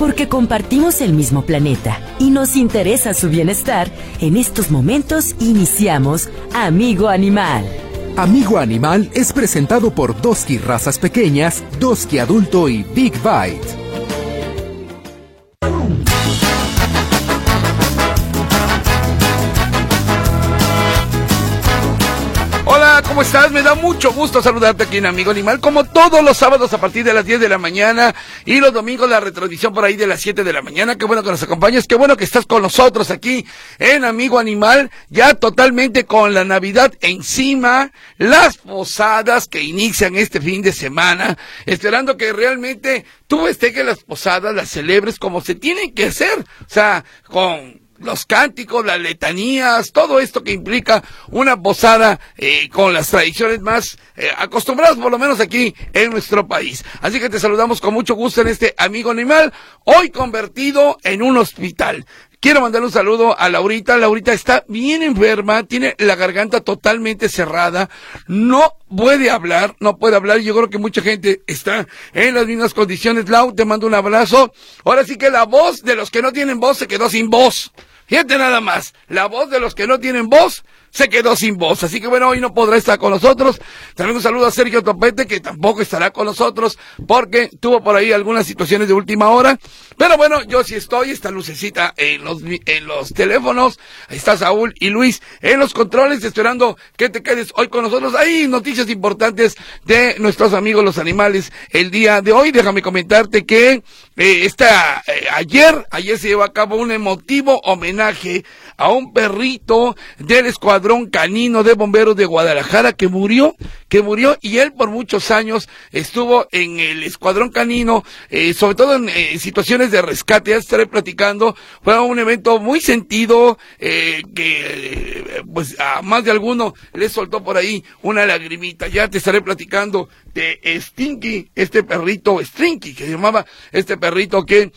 Porque compartimos el mismo planeta y nos interesa su bienestar, en estos momentos iniciamos Amigo Animal. Amigo Animal es presentado por Doski Razas Pequeñas, Doski Adulto y Big Bite. Da mucho gusto saludarte aquí en Amigo Animal, como todos los sábados a partir de las 10 de la mañana y los domingos la retransmisión por ahí de las 7 de la mañana. Qué bueno que nos acompañes, qué bueno que estás con nosotros aquí en Amigo Animal, ya totalmente con la Navidad encima, las posadas que inician este fin de semana, esperando que realmente tú que las posadas, las celebres como se tienen que hacer, o sea, con los cánticos, las letanías, todo esto que implica una posada eh, con las tradiciones más eh, acostumbradas, por lo menos aquí en nuestro país. Así que te saludamos con mucho gusto en este amigo animal, hoy convertido en un hospital. Quiero mandar un saludo a Laurita. Laurita está bien enferma, tiene la garganta totalmente cerrada, no puede hablar, no puede hablar. Yo creo que mucha gente está en las mismas condiciones. Lau, te mando un abrazo. Ahora sí que la voz de los que no tienen voz se quedó sin voz. Fíjate nada más, la voz de los que no tienen voz se quedó sin voz. Así que bueno, hoy no podrá estar con nosotros. También un saludo a Sergio Topete, que tampoco estará con nosotros porque tuvo por ahí algunas situaciones de última hora. Pero bueno, yo sí estoy, esta lucecita en los, en los teléfonos. Ahí está Saúl y Luis en los controles, esperando que te quedes hoy con nosotros. Hay noticias importantes de nuestros amigos los animales el día de hoy. Déjame comentarte que eh, esta, eh, ayer, ayer se llevó a cabo un emotivo homenaje a un perrito del escuadrón canino de bomberos de Guadalajara que murió, que murió y él por muchos años estuvo en el escuadrón canino, eh, sobre todo en eh, situaciones de rescate, ya estaré platicando, fue un evento muy sentido, eh, que pues a más de alguno le soltó por ahí una lagrimita, ya te estaré platicando de Stinky, este perrito Stinky, que se llamaba este perrito que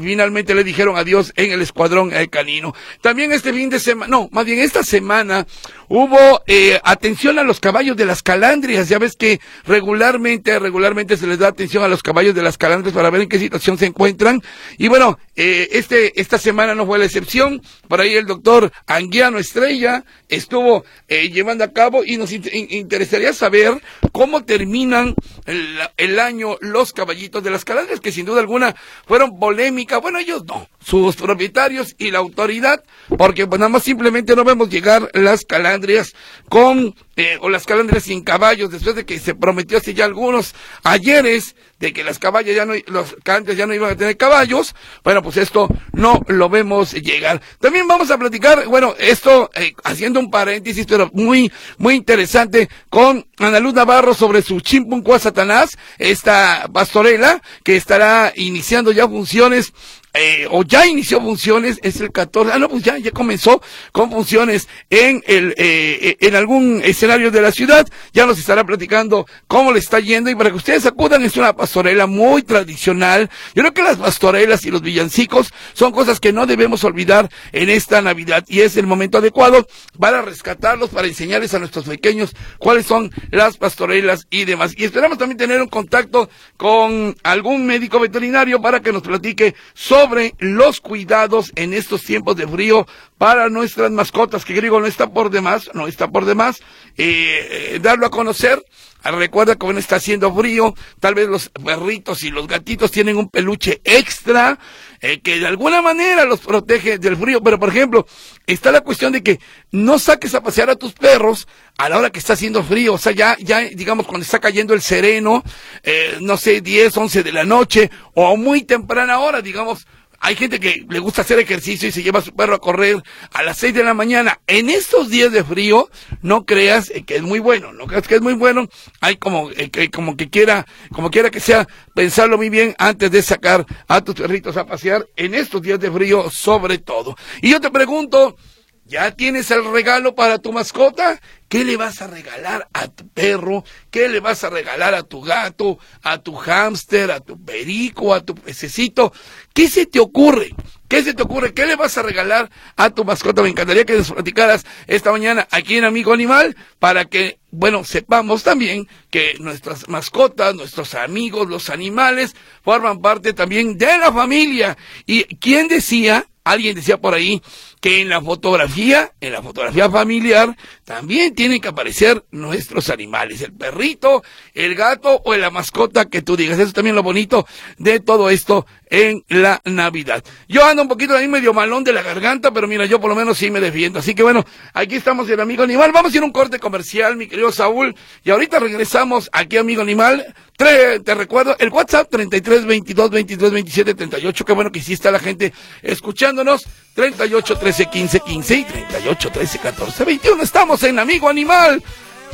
finalmente le dijeron adiós en el escuadrón canino. También este fin de semana, no, más bien esta semana hubo eh, atención a los caballos de las calandrias. Ya ves que regularmente, regularmente se les da atención a los caballos de las calandrias para ver en qué situación se encuentran. Y bueno, eh, este, esta semana no fue la excepción. Por ahí el doctor Anguiano Estrella estuvo eh, llevando a cabo y nos interesaría saber cómo el, año los caballitos de las calandrias, que sin duda alguna fueron polémica. Bueno, ellos no, sus propietarios y la autoridad, porque pues nada más simplemente no vemos llegar las calandrias con, eh, o las calandrias sin caballos, después de que se prometió hace ya algunos ayeres de que las caballas ya no, los calandrias ya no iban a tener caballos, bueno, pues esto no lo vemos llegar. También vamos a platicar, bueno, esto, eh, haciendo un paréntesis, pero muy, muy interesante, con Ana Luz Navarro sobre su Chimpuncua Satanás, esta pastorela, que estará iniciando ya funciones eh, o ya inició funciones, es el 14, ah, no, pues ya, ya comenzó con funciones en el, eh, eh, en algún escenario de la ciudad, ya nos estará platicando cómo le está yendo y para que ustedes acudan, es una pastorela muy tradicional, yo creo que las pastorelas y los villancicos son cosas que no debemos olvidar en esta Navidad y es el momento adecuado para rescatarlos, para enseñarles a nuestros pequeños cuáles son las pastorelas y demás. Y esperamos también tener un contacto con algún médico veterinario para que nos platique sobre sobre los cuidados en estos tiempos de frío para nuestras mascotas, que digo, no está por demás, no está por demás, eh, darlo a conocer. Recuerda que está haciendo frío, tal vez los perritos y los gatitos tienen un peluche extra eh, que de alguna manera los protege del frío, pero por ejemplo, está la cuestión de que no saques a pasear a tus perros a la hora que está haciendo frío, o sea, ya, ya, digamos, cuando está cayendo el sereno, eh, no sé, 10, 11 de la noche, o a muy temprana hora, digamos, hay gente que le gusta hacer ejercicio y se lleva a su perro a correr a las 6 de la mañana. En estos días de frío, no creas eh, que es muy bueno, no creas que es muy bueno. Hay como, que, como que quiera, como quiera que sea, pensarlo muy bien antes de sacar a tus perritos a pasear en estos días de frío sobre todo. Y yo te pregunto, ¿Ya tienes el regalo para tu mascota? ¿Qué le vas a regalar a tu perro? ¿Qué le vas a regalar a tu gato, a tu hámster, a tu perico, a tu pececito? ¿Qué se te ocurre? ¿Qué se te ocurre? ¿Qué le vas a regalar a tu mascota? Me encantaría que nos platicaras esta mañana aquí en Amigo Animal para que, bueno, sepamos también que nuestras mascotas, nuestros amigos, los animales, forman parte también de la familia. ¿Y quién decía? Alguien decía por ahí que en la fotografía, en la fotografía familiar, también tienen que aparecer nuestros animales, el perrito, el gato o la mascota que tú digas. Eso es también lo bonito de todo esto en la Navidad. Yo ando un poquito ahí medio malón de la garganta, pero mira, yo por lo menos sí me defiendo. Así que bueno, aquí estamos el amigo animal. Vamos a ir a un corte comercial, mi querido Saúl, y ahorita regresamos aquí, amigo animal. te recuerdo, el WhatsApp 33 22 23 27 38. Qué bueno que hiciste a la gente escuchándonos. 38 13 15 15 y 38 13 14 21. Estamos en Amigo Animal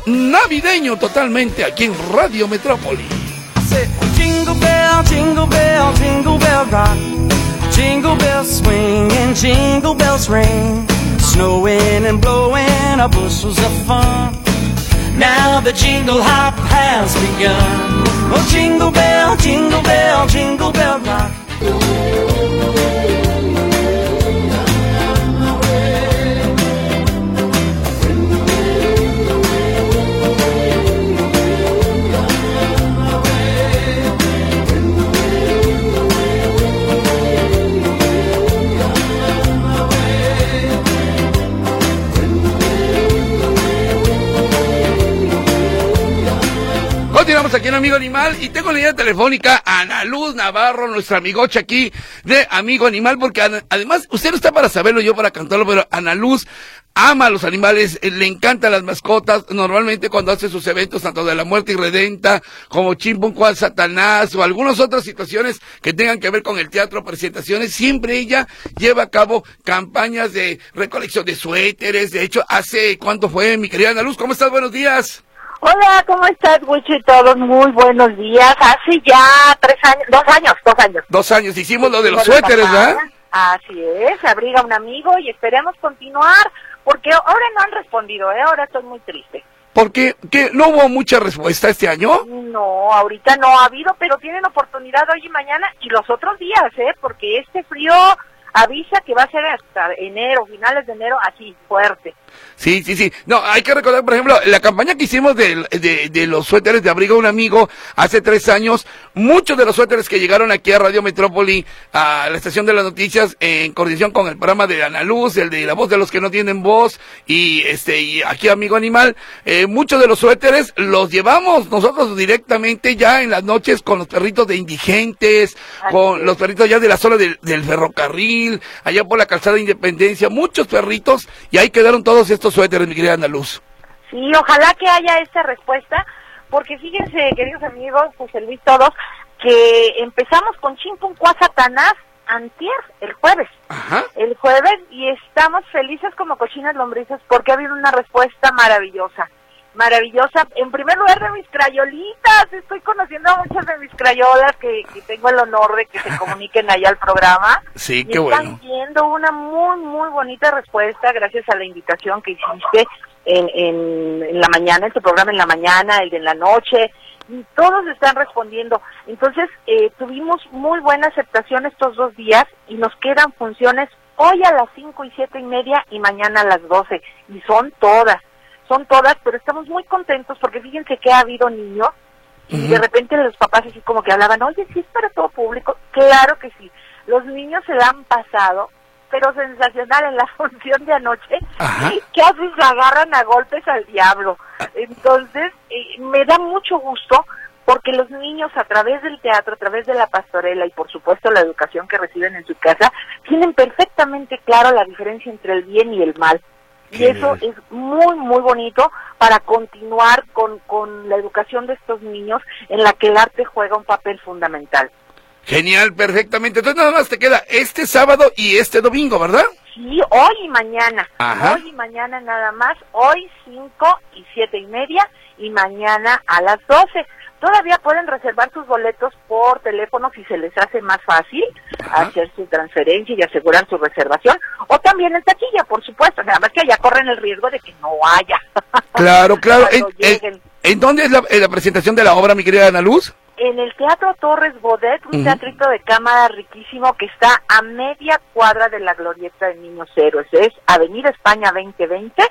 navideño totalmente aquí en Radio Metrópoli. Jingle bell, jingle bell, jingle bell rock. Jingle bells swing and jingle bells ring. Snowing and blowing a bushels of fun. Now the jingle hop has begun. Oh, jingle bell, jingle bell, jingle bell rock. Amigo Animal y tengo la línea telefónica a Ana Luz Navarro, nuestra amigocha aquí de Amigo Animal, porque además, usted no está para saberlo, yo para cantarlo, pero Ana Luz ama a los animales, eh, le encantan las mascotas, normalmente cuando hace sus eventos, tanto de la muerte irredenta, como Chimpun Satanás, o algunas otras situaciones que tengan que ver con el teatro, presentaciones, siempre ella lleva a cabo campañas de recolección de suéteres, de hecho, hace, ¿cuánto fue, mi querida Ana Luz? ¿Cómo estás? Buenos días. Hola, ¿cómo estás, Wicho y todos? Muy buenos días. Hace ya tres años, dos años, dos años. Dos años, hicimos lo de los suéteres, ¿verdad? Así es, abriga un amigo y esperemos continuar, porque ahora no han respondido, ¿eh? Ahora estoy muy triste. ¿Por qué? ¿No hubo mucha respuesta este año? No, ahorita no ha habido, pero tienen oportunidad hoy y mañana y los otros días, ¿eh? Porque este frío avisa que va a ser hasta enero, finales de enero, así, fuerte. Sí, sí, sí. No, hay que recordar, por ejemplo, la campaña que hicimos de, de, los suéteres de abrigo a un amigo hace tres años, muchos de los suéteres que llegaron aquí a Radio Metrópoli, a la estación de las noticias, en coordinación con el programa de Ana Luz, el de La Voz de los que no tienen voz, y este, y aquí Amigo Animal, eh, muchos de los suéteres los llevamos nosotros directamente ya en las noches con los perritos de indigentes, con los perritos ya de la zona del, del ferrocarril, allá por la calzada de Independencia, muchos perritos, y ahí quedaron todos estos suéteres, mi querida Andaluz. Sí, ojalá que haya esta respuesta, porque fíjense, queridos amigos, pues Luis todos, que empezamos con Chimpun Satanás antier, el jueves. Ajá. El jueves, y estamos felices como cochinas lombrices porque ha habido una respuesta maravillosa. Maravillosa. En primer lugar, de mis crayolitas. Estoy conociendo a muchas de mis crayolas que, tengo el honor de que se comuniquen allá al programa. Sí, qué bueno. Están viendo una muy, muy bonita respuesta gracias a la invitación que hiciste en, en, la mañana, en tu programa en la mañana, el de la noche. Y todos están respondiendo. Entonces, eh, tuvimos muy buena aceptación estos dos días y nos quedan funciones hoy a las cinco y siete y media y mañana a las doce. Y son todas son todas, pero estamos muy contentos porque fíjense que ha habido niños y de repente los papás así como que hablaban, oye, sí es para todo público. Claro que sí. Los niños se la han pasado, pero sensacional en la función de anoche. Y casi se agarran a golpes al diablo. Entonces, eh, me da mucho gusto porque los niños a través del teatro, a través de la pastorela y por supuesto la educación que reciben en su casa, tienen perfectamente claro la diferencia entre el bien y el mal. Y eso es muy, muy bonito para continuar con, con la educación de estos niños en la que el arte juega un papel fundamental. Genial, perfectamente. Entonces nada más te queda este sábado y este domingo, ¿verdad? Sí, hoy y mañana. Hoy y mañana nada más. Hoy cinco y siete y media y mañana a las doce. Todavía pueden reservar sus boletos por teléfono si se les hace más fácil hacer su transferencia y asegurar su reservación. O también en taquilla, por supuesto. Nada más que allá corren el riesgo de que no haya. Claro, claro. ¿En, dónde es la, presentación de la obra, mi querida Ana Luz? en el Teatro Torres Bodet, un teatrito de cámara riquísimo que está a media cuadra de la glorieta de Niños Héroes. Es Avenida España 2020,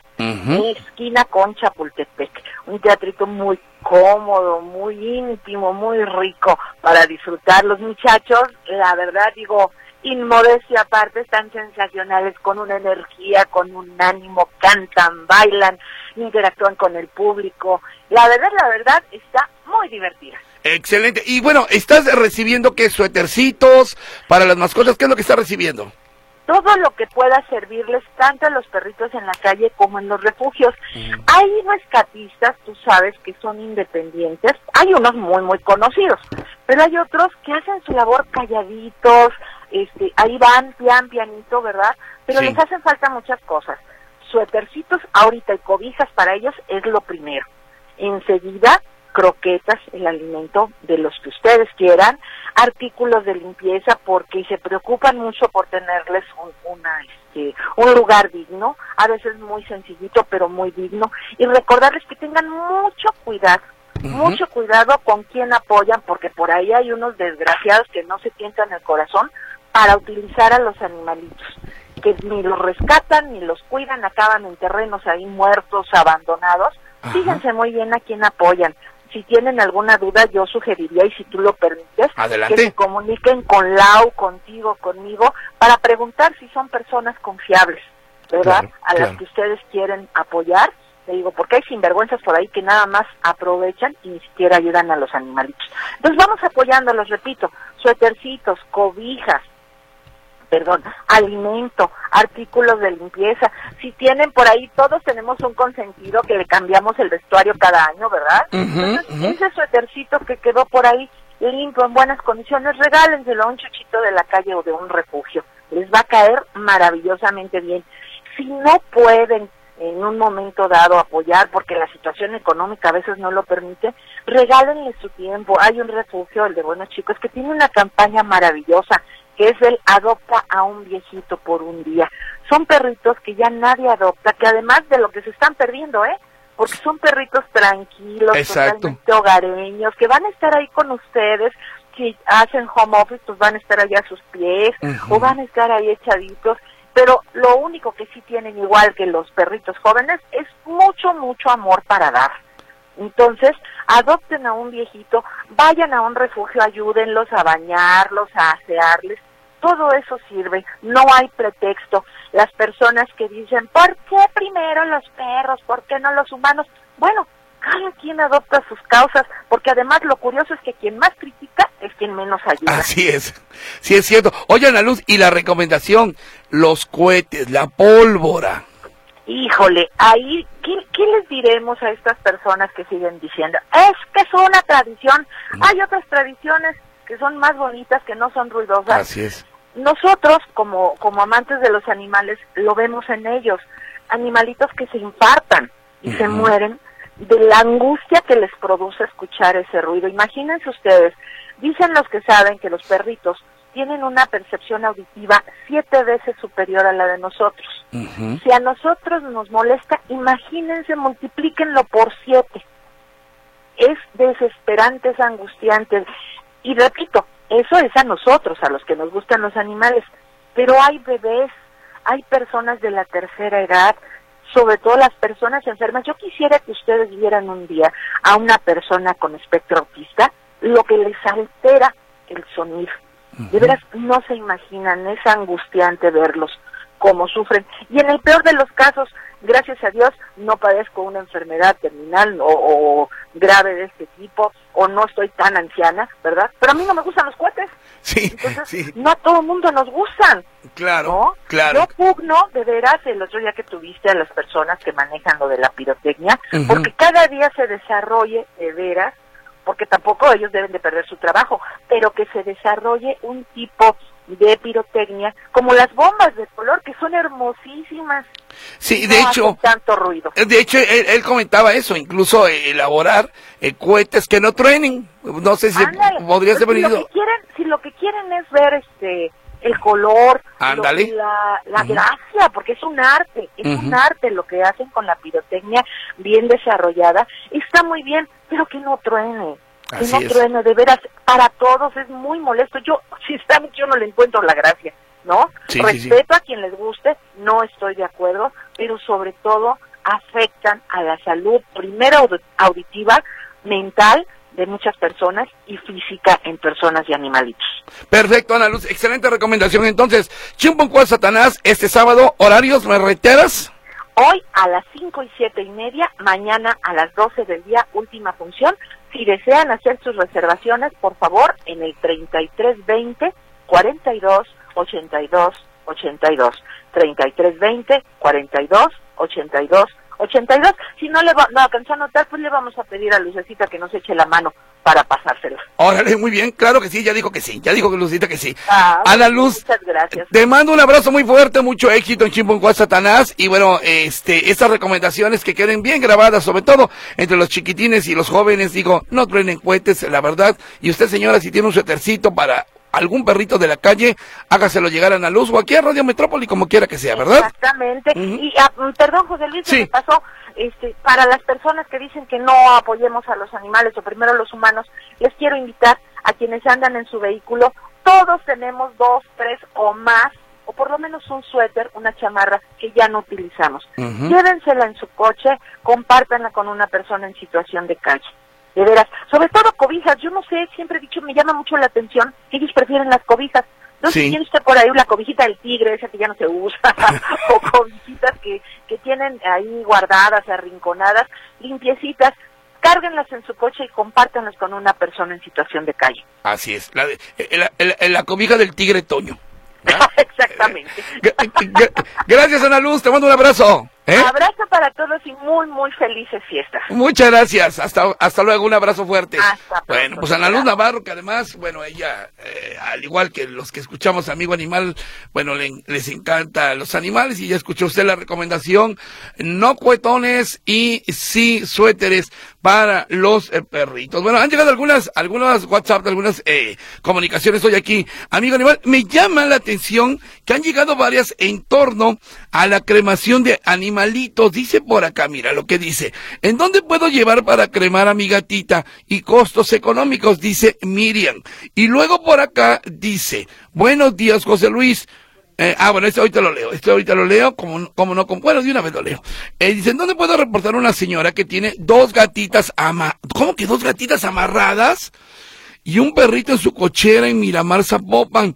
esquina con Chapultepec. Un teatrito muy cómodo, muy íntimo, muy rico para disfrutar. Los muchachos, la verdad digo, inmodestia aparte, están sensacionales, con una energía, con un ánimo, cantan, bailan, interactúan con el público. La verdad, la verdad, está muy divertida. Excelente. Y bueno, ¿estás recibiendo qué? ¿Suetercitos para las mascotas? ¿Qué es lo que estás recibiendo? Todo lo que pueda servirles tanto a los perritos en la calle como en los refugios. Hay rescatistas, tú sabes, que son independientes. Hay unos muy, muy conocidos, pero hay otros que hacen su labor calladitos, este, ahí van pian, pianito, ¿verdad? Pero les hacen falta muchas cosas. Suetercitos ahorita y cobijas para ellos es lo primero. Enseguida, croquetas, el alimento de los que ustedes quieran, artículos de limpieza porque se preocupan mucho por tenerles un, una, este, un lugar digno, a veces muy sencillito pero muy digno, y recordarles que tengan mucho cuidado, mucho cuidado con quien apoyan porque por ahí hay unos desgraciados que no se tientan el corazón para utilizar a los animalitos que ni los rescatan ni los cuidan, acaban en terrenos ahí muertos, abandonados. Fíjense muy bien a quién apoyan si tienen alguna duda, yo sugeriría, y si tú lo permites, que se comuniquen con Lau, contigo, conmigo, para preguntar si son personas confiables, ¿verdad? a las que ustedes quieren apoyar. Te digo, porque hay sinvergüenzas por ahí que nada más aprovechan y ni siquiera ayudan a los animalitos. Entonces vamos apoyándolos, repito, suétercitos, cobijas, perdón, alimento, artículos de limpieza. Si tienen por ahí, todos tenemos un consentido que le cambiamos el vestuario cada año, ¿verdad? ese suétercito que quedó por ahí limpio, en buenas condiciones, regálenselo a un chuchito de la calle o de un refugio. Les va a caer maravillosamente bien. Si no pueden en un momento dado apoyar porque la situación económica a veces no lo permite, regálenle su tiempo. Hay un refugio, el de Buenos Chicos, que tiene una campaña maravillosa que es el adopta a un viejito por un día. Son perritos que ya nadie adopta, que además de lo que se están perdiendo, ¿eh? Porque son perritos tranquilos, totalmente hogareños, que van a estar ahí con ustedes, si hacen home office, pues van a estar allá a sus pies, o van a estar ahí echaditos, pero lo único que sí tienen igual que los perritos jóvenes es mucho, mucho amor para dar. Entonces, adopten a un viejito, vayan a un refugio, ayúdenlos a bañarlos, a asearles, todo eso sirve, no hay pretexto. Las personas que dicen, ¿por qué primero los perros? ¿Por qué no los humanos? Bueno, cada quien adopta sus causas, porque además lo curioso es que quien más critica es quien menos ayuda. Así es, sí es cierto. Oye, Ana Luz, y la recomendación, los cohetes, la pólvora. Híjole, ahí, ¿qué, les diremos a estas personas que siguen diciendo? Es que es una tradición. Mm. Hay otras tradiciones que son más bonitas, que no son ruidosas. Así es. Nosotros, como, como amantes de los animales, lo vemos en ellos. Animalitos que se infartan y se mueren de la angustia que les produce escuchar ese ruido. Imagínense ustedes, dicen los que saben que los perritos tienen una percepción auditiva siete veces superior a la de nosotros. Si a nosotros nos molesta, imagínense, multiplíquenlo por siete. Es desesperante, es angustiante. Y repito, eso es a nosotros, a los que nos gustan los animales, pero hay bebés, hay personas de la tercera edad, sobre todo las personas enfermas. Yo quisiera que ustedes vieran un día a una persona con espectro autista lo que les altera el sonido. De veras, no se imaginan, es angustiante verlos cómo sufren. Y en el peor de los casos, gracias a Dios, no padezco una enfermedad terminal o, grave de este tipo, o no estoy tan anciana, ¿verdad? Pero a mí no me gustan los cohetes. Sí, sí. No a todo el mundo nos gustan. Claro, claro. Yo pugno, de veras, el otro día que tuviste a las personas que manejan lo de la pirotecnia, porque cada día se desarrolle, de veras, porque tampoco ellos deben de perder su trabajo, pero que se desarrolle un tipo de pirotecnia, como las bombas de color, que son hermosísimas. Sí, de hecho, tanto ruido. De hecho, él, comentaba eso, incluso elaborar eh, cohetes que no truenen. No sé si podría ser si lo, que quieren, si lo que quieren es ver este el color, la, la gracia, porque es un arte, es un arte lo que hacen con la pirotecnia bien desarrollada, está muy bien, pero que no truene que no truene, de veras, para todos es muy molesto. Yo, sinceramente, yo no le encuentro la gracia, ¿no? Respeto a quien les guste, no estoy de acuerdo, pero sobre todo afectan a la salud, primero auditiva, mental de muchas personas y física en personas y animalitos. Perfecto, Ana Luz, excelente recomendación. Entonces, Chimponcual Satanás, este sábado, horarios, ¿me reiteras? Hoy a las cinco y siete y media, mañana a las 12 del día, última función. Si desean hacer sus reservaciones, por favor, en el 3320 42 82 82. 3320 42 82 82. Si no le va, no alcanzó a notar, pues le vamos a pedir a Lucecita que nos eche la mano para pasársela. Órale, muy bien, claro que sí, ya dijo que sí, ya dijo que Lucecita que sí. Ah, a Luz, muchas gracias. Te mando un abrazo muy fuerte, mucho éxito en Chimboncuá Satanás y bueno, este, estas recomendaciones que queden bien grabadas, sobre todo entre los chiquitines y los jóvenes, digo, no truenen cohetes, la verdad, y usted señora, si tiene un suétercito para algún perrito de la calle, hágaselo llegar a la luz o aquí a Radio Metrópoli, como quiera que sea, ¿verdad? Exactamente. Y ah, mm, perdón, José Luis, me pasó, este, para las personas que dicen que no apoyemos a los animales o primero los humanos, les quiero invitar a quienes andan en su vehículo, todos tenemos dos, tres o más o por lo menos un suéter, una chamarra que ya no utilizamos. Llévensela en su coche, compártanla con una persona en situación de calle de veras. Sobre todo cobijas, yo no sé, siempre he dicho, me llama mucho la atención que ellos prefieren las cobijas. No sé si tiene usted por ahí la cobijita del tigre, esa que ya no se usa, o cobijitas que, que tienen ahí guardadas, arrinconadas, limpiecitas. Cárguenlas en su coche y compártanlas con una persona en situación de calle. Así es, la, eh, la cobija del tigre Toño. Exactamente. Gracias, Ana Luz, te mando un abrazo. ¿Eh? Abrazo para todos y muy, muy felices fiestas. Muchas gracias. Hasta, hasta luego. Un abrazo fuerte. bueno, pues Ana Luz Navarro, que además, bueno, ella, eh, al igual que los que escuchamos Amigo Animal, bueno, les encanta los animales y ya escuchó usted la recomendación. No cuetones y sí suéteres para los eh, perritos. Bueno, han llegado algunas, algunas WhatsApp, algunas comunicaciones hoy aquí. Amigo Animal, me llama la atención que han llegado varias en torno a la cremación de animales malitos, Dice por acá, mira lo que dice. ¿En dónde puedo llevar para cremar a mi gatita? Y costos económicos, dice Miriam. Y luego por acá dice, buenos días, José Luis. Eh, ah, bueno, este ahorita lo leo, este ahorita lo leo, como, como no, como, bueno, de una vez lo leo. Eh, dice, ¿dónde puedo reportar una señora que tiene dos gatitas ama, ¿cómo que dos gatitas amarradas? Y un perrito en su cochera en Miramar Zapopan.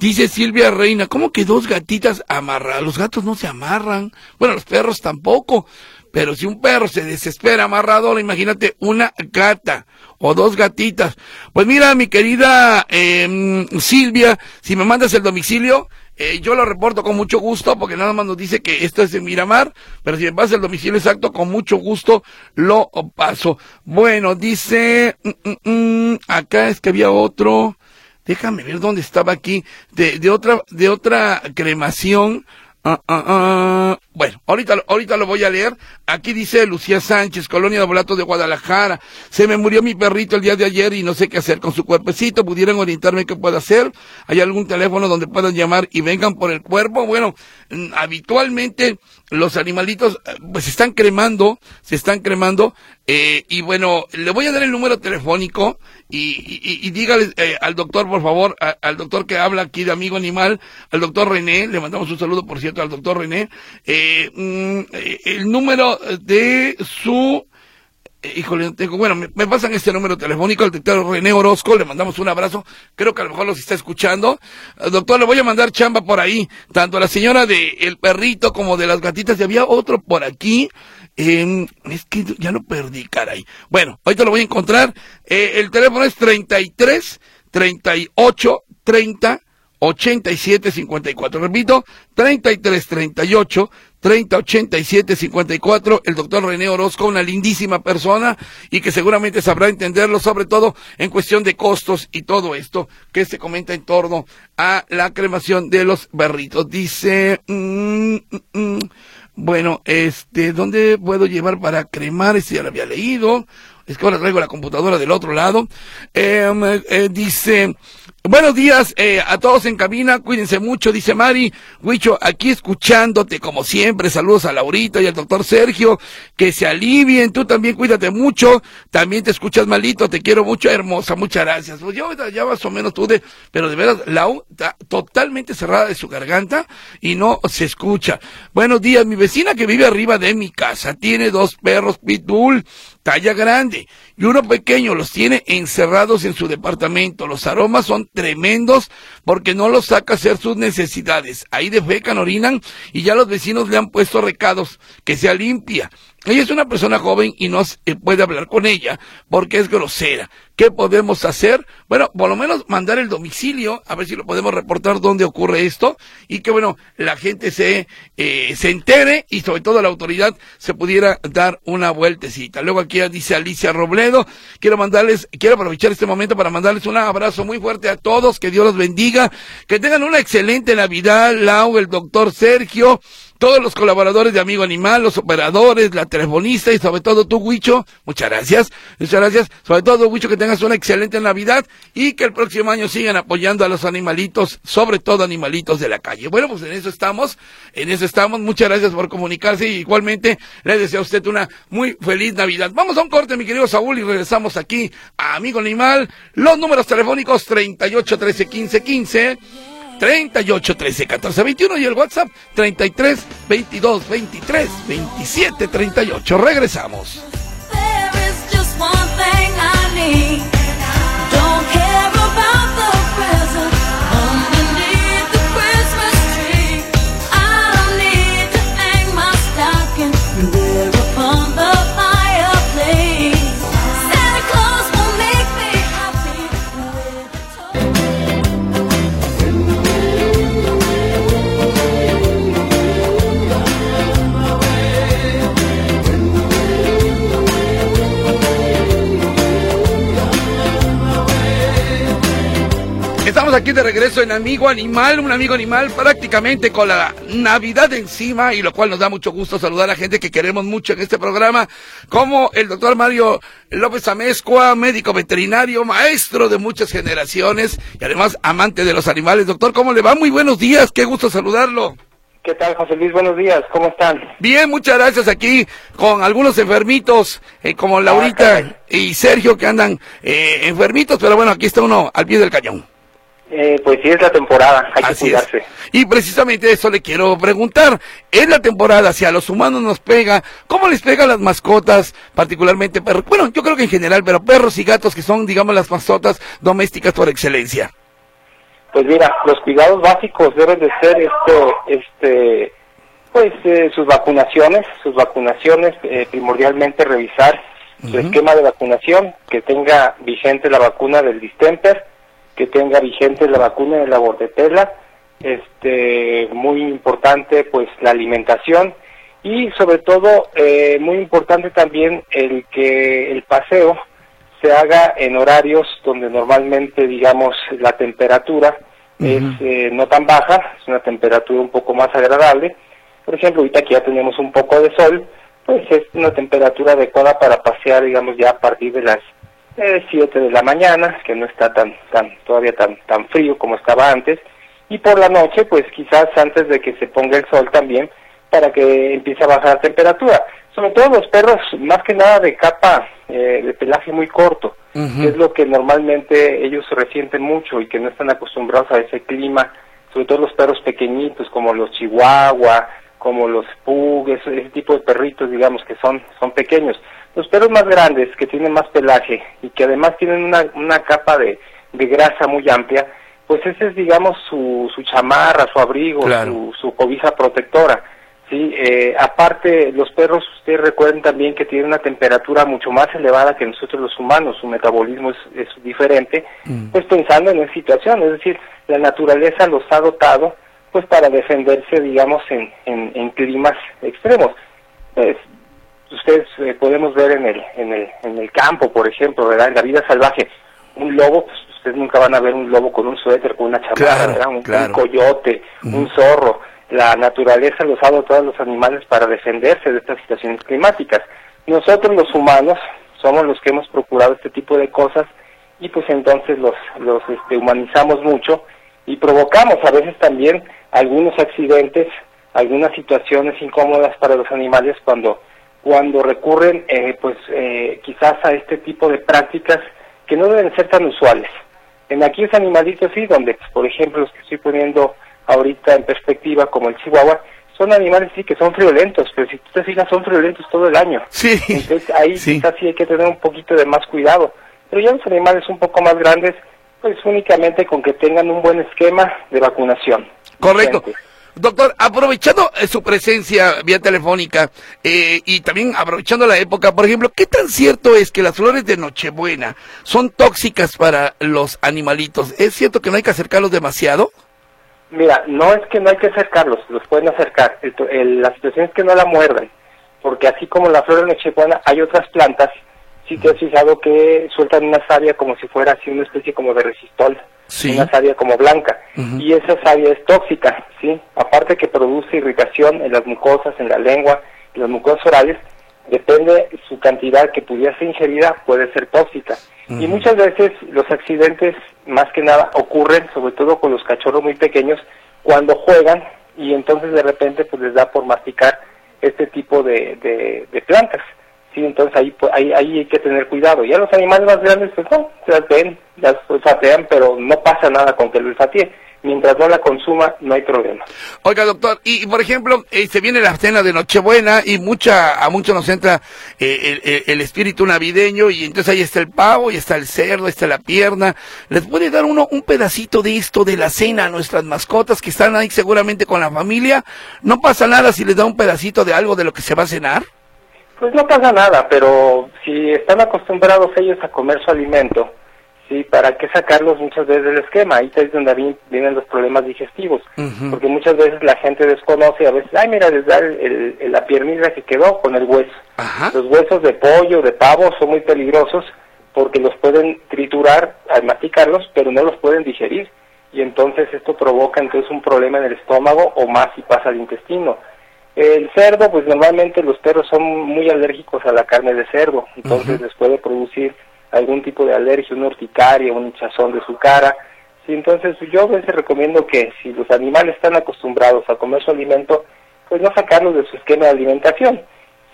Dice Silvia Reina, ¿cómo que dos gatitas amarradas? Los gatos no se amarran. Bueno, los perros tampoco. Pero si un perro se desespera amarrado, imagínate una gata o dos gatitas. Pues mira, mi querida eh, Silvia, si me mandas el domicilio, eh, yo lo reporto con mucho gusto porque nada más nos dice que esto es en Miramar, pero si me pasa el domicilio exacto, con mucho gusto lo paso. Bueno, dice, mm, mm, mm, acá es que había otro déjame ver dónde estaba aquí, de, de otra, de otra cremación, ah, ah, ah. Bueno, ahorita, ahorita lo voy a leer. Aquí dice Lucía Sánchez, Colonia de Volato de Guadalajara. Se me murió mi perrito el día de ayer y no sé qué hacer con su cuerpecito. ¿Pudieran orientarme qué puedo hacer? ¿Hay algún teléfono donde puedan llamar y vengan por el cuerpo? Bueno, mm, habitualmente los animalitos eh, pues se están cremando, se están cremando. Eh, y bueno, le voy a dar el número telefónico y, y, dígale eh, al doctor, por favor, al doctor que habla aquí de Amigo Animal, al doctor René, le mandamos un saludo, por cierto, al doctor René. Eh, mm, el número de su híjole, tengo, bueno, me, pasan este número telefónico, el doctor René Orozco, le mandamos un abrazo, creo que a lo mejor los está escuchando. Doctor, le voy a mandar chamba por ahí, tanto a la señora de el perrito como de las gatitas, y había otro por aquí, eh, es que ya lo perdí, caray. Bueno, ahorita lo voy a encontrar, eh, el teléfono es 33 38 30 87 54. Repito, 33 38 30 87 54. El doctor René Orozco, una lindísima persona y que seguramente sabrá entenderlo, sobre todo en cuestión de costos y todo esto que se comenta en torno a la cremación de los berritos. Dice, mm, mm, mm, bueno, este, ¿dónde puedo llevar para cremar? Este ya lo había leído. Es que ahora traigo la computadora del otro lado. Em, eh, dice, Buenos días eh, a todos en cabina, cuídense mucho, dice Mari. Huicho, aquí escuchándote como siempre. Saludos a Laurita y al doctor Sergio. Que se alivien, tú también cuídate mucho. También te escuchas malito, te quiero mucho, hermosa, muchas gracias. Pues yo ya más o menos tuve, pero de verdad, Lau está totalmente cerrada de su garganta y no se escucha. Buenos días, mi vecina que vive arriba de mi casa tiene dos perros pitbull talla grande y uno pequeño los tiene encerrados en su departamento. Los aromas son tremendos porque no los saca a hacer sus necesidades. Ahí defecan, orinan y ya los vecinos le han puesto recados que sea limpia. Ella es una persona joven y no se puede hablar con ella porque es grosera. ¿Qué podemos hacer? Bueno, por lo menos mandar el domicilio, a ver si lo podemos reportar dónde ocurre esto y que, bueno, la gente se, eh, se entere y sobre todo la autoridad se pudiera dar una vueltecita. Luego aquí dice Alicia Robledo, quiero mandarles, quiero aprovechar este momento para mandarles un abrazo muy fuerte a todos, que Dios los bendiga, que tengan una excelente Navidad, Lau, el doctor Sergio, todos los colaboradores de Amigo Animal, los operadores, la telefonista y sobre todo tú, Huicho. Muchas gracias. Muchas gracias. Sobre todo, Huicho, que tengas una excelente Navidad y que el próximo año sigan apoyando a los animalitos, sobre todo animalitos de la calle. Bueno, pues en eso estamos. En eso estamos. Muchas gracias por comunicarse y igualmente le deseo a usted una muy feliz Navidad. Vamos a un corte, mi querido Saúl, y regresamos aquí a Amigo Animal. Los números telefónicos 38 13 15 15. 38 13 14 21 y el WhatsApp 33 22 23 27 38. Regresamos. De regreso en Amigo Animal, un amigo animal prácticamente con la Navidad encima y lo cual nos da mucho gusto saludar a gente que queremos mucho en este programa, como el doctor Mario López Amezcua, médico veterinario, maestro de muchas generaciones y además amante de los animales. Doctor, ¿cómo le va? Muy buenos días, qué gusto saludarlo. ¿Qué tal, José Luis? Buenos días, ¿cómo están? Bien, muchas gracias aquí con algunos enfermitos, eh, como Ah, Laurita y Sergio que andan eh, enfermitos, pero bueno, aquí está uno al pie del cañón. Eh, pues sí, es la temporada, hay que es. cuidarse. Y precisamente eso le quiero preguntar. Es la temporada, si a los humanos nos pega, ¿cómo les pega a las mascotas, particularmente perros? Bueno, yo creo que en general, pero perros y gatos que son, digamos, las mascotas domésticas por excelencia. Pues mira, los cuidados básicos deben de ser este, este, pues eh, sus vacunaciones, sus vacunaciones, eh, primordialmente revisar su esquema de vacunación, que tenga vigente la vacuna del distemper, que tenga vigente la vacuna de la bordetela, este, muy importante pues la alimentación y sobre todo eh, muy importante también el que el paseo se haga en horarios donde normalmente digamos la temperatura es eh, no tan baja, es una temperatura un poco más agradable. Por ejemplo, ahorita que ya tenemos un poco de sol, pues es una temperatura adecuada para pasear, digamos, ya a partir de las eh, 7 de la mañana, que no está tan, tan, todavía tan, tan frío como estaba antes, y por la noche, pues quizás antes de que se ponga el sol también, para que empiece a bajar la temperatura. Sobre todo los perros, más que nada de capa eh, de pelaje muy corto, que es lo que normalmente ellos resienten mucho y que no están acostumbrados a ese clima, sobre todo los perros pequeñitos como los chihuahua, como los pug, ese, ese tipo de perritos, digamos, que son, son pequeños. Los perros más grandes, que tienen más pelaje y que además tienen una, una capa de, de grasa muy amplia, pues ese es, digamos, su, su chamarra, su abrigo, Claro. su, su cobija protectora. Sí, eh, aparte los perros, ustedes recuerden también que tienen una temperatura mucho más elevada que nosotros los humanos, su metabolismo es, es diferente, pues pensando en esa situación, es decir, la naturaleza los ha dotado pues para defenderse, digamos, en, en, en climas extremos. Pues, ustedes eh, podemos ver en el, en el, en el campo, por ejemplo, ¿verdad? En la vida salvaje, un lobo, pues ustedes nunca van a ver un lobo con un suéter, con una chamarra. Un, coyote, un zorro. La naturaleza los ha dotado a los animales para defenderse de estas situaciones climáticas. Nosotros los humanos somos los que hemos procurado este tipo de cosas y pues entonces los, los este, humanizamos mucho y provocamos a veces también algunos accidentes, algunas situaciones incómodas para los animales cuando, cuando recurren eh, pues eh, quizás a este tipo de prácticas que no deben ser tan usuales. En aquellos animalitos sí, donde pues, por ejemplo los que estoy poniendo ahorita en perspectiva como el chihuahua, son animales sí que son friolentos, pero si tú te fijas son friolentos todo el año. Sí. Entonces ahí Sí. quizás sí hay que tener un poquito de más cuidado. Pero ya los animales un poco más grandes, pues únicamente con que tengan un buen esquema de vacunación. Correcto. Doctor, aprovechando eh, su presencia vía telefónica eh, y también aprovechando la época, por ejemplo, ¿qué tan cierto es que las flores de Nochebuena son tóxicas para los animalitos? ¿Es cierto que no hay que acercarlos demasiado? Mira, no es que no hay que acercarlos, los pueden acercar. El- el- la situación es que no la muerdan, porque así como la flor de Nochebuena, hay otras plantas, si te has fijado que sueltan una savia como si fuera así una especie como de resistol, Sí. una savia como blanca, y esa savia es tóxica, ¿sí? Aparte que produce irritación en las mucosas, en la lengua, en las mucosas orales, depende su cantidad que pudiera ser ingerida, puede ser tóxica. Y muchas veces los accidentes, más que nada, ocurren, sobre todo con los cachorros muy pequeños, cuando juegan y entonces de repente pues les da por masticar este tipo de, de, de plantas. Sí, entonces ahí, pues, ahí, ahí hay que tener cuidado. Ya los animales más grandes, pues no, las ven, las olfatean, pero no pasa nada con que lo olfatee. Mientras no la consuma, no hay problema. Oiga, doctor, y por ejemplo, eh, se viene la cena de Nochebuena y mucha, a muchos nos entra eh, el, espíritu navideño y entonces ahí está el pavo, y está el cerdo, está la pierna. ¿Les puede dar uno un pedacito de esto de la cena a nuestras mascotas que están ahí seguramente con la familia? ¿No pasa nada si les da un pedacito de algo de lo que se va a cenar? Pues no pasa nada, pero si están acostumbrados ellos a comer su alimento, sí, ¿para qué sacarlos muchas veces del esquema? Ahí es donde vi- vienen los problemas digestivos, porque muchas veces la gente desconoce, a veces, ay, mira, les da el, el- el- la piernita que quedó con el hueso. Ajá. Los huesos de pollo, de pavo, son muy peligrosos porque los pueden triturar al masticarlos, pero no los pueden digerir. Y entonces esto provoca entonces un problema en el estómago o más si pasa al intestino. El cerdo, pues normalmente los perros son muy alérgicos a la carne de cerdo, entonces les puede producir algún tipo de alergia, una urticaria, un hinchazón de su cara. Sí, entonces yo a veces recomiendo que si los animales están acostumbrados a comer su alimento, pues no sacarlos de su esquema de alimentación.